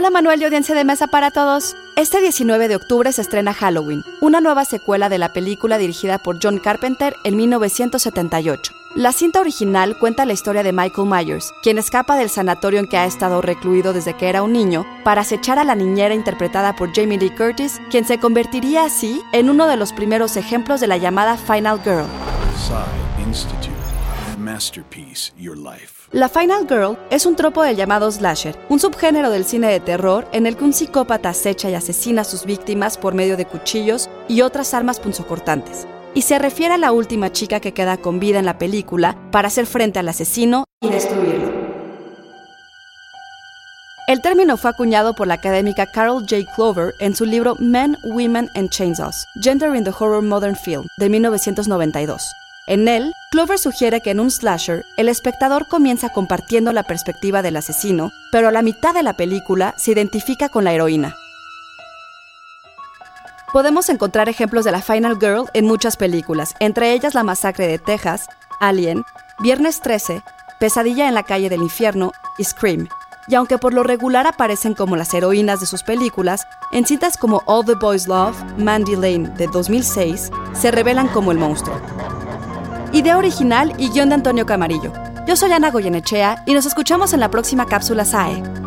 Hola Manuel y audiencia de mesa para todos. Este 19 de octubre se estrena Halloween, una nueva secuela de la película dirigida por John Carpenter en 1978. La cinta original cuenta la historia de Michael Myers, quien escapa del sanatorio en que ha estado recluido desde que era un niño para acechar a la niñera interpretada por Jamie Lee Curtis, quien se convertiría así en uno de los primeros ejemplos de la llamada Final Girl. Masterpiece, Your Life. La Final Girl es un tropo del llamado slasher, un subgénero del cine de terror en el que un psicópata acecha y asesina a sus víctimas por medio de cuchillos y otras armas punzocortantes. Y se refiere a la última chica que queda con vida en la película para hacer frente al asesino y destruirlo. El término fue acuñado por la académica Carol J. Clover en su libro Men, Women and Chainsaws, Gender in the Horror Modern Film, de 1992. En él, Clover sugiere que en un slasher, el espectador comienza compartiendo la perspectiva del asesino, pero a la mitad de la película se identifica con la heroína. Podemos encontrar ejemplos de la Final Girl en muchas películas, entre ellas La Masacre de Texas, Alien, Viernes 13, Pesadilla en la calle del infierno y Scream. Y aunque por lo regular aparecen como las heroínas de sus películas, en citas como All the Boys Love, Mandy Lane de 2006, se revelan como el monstruo. Idea original y guion de Antonio Camarillo. Yo soy Ana Goyenechea y nos escuchamos en la próxima cápsula SAE.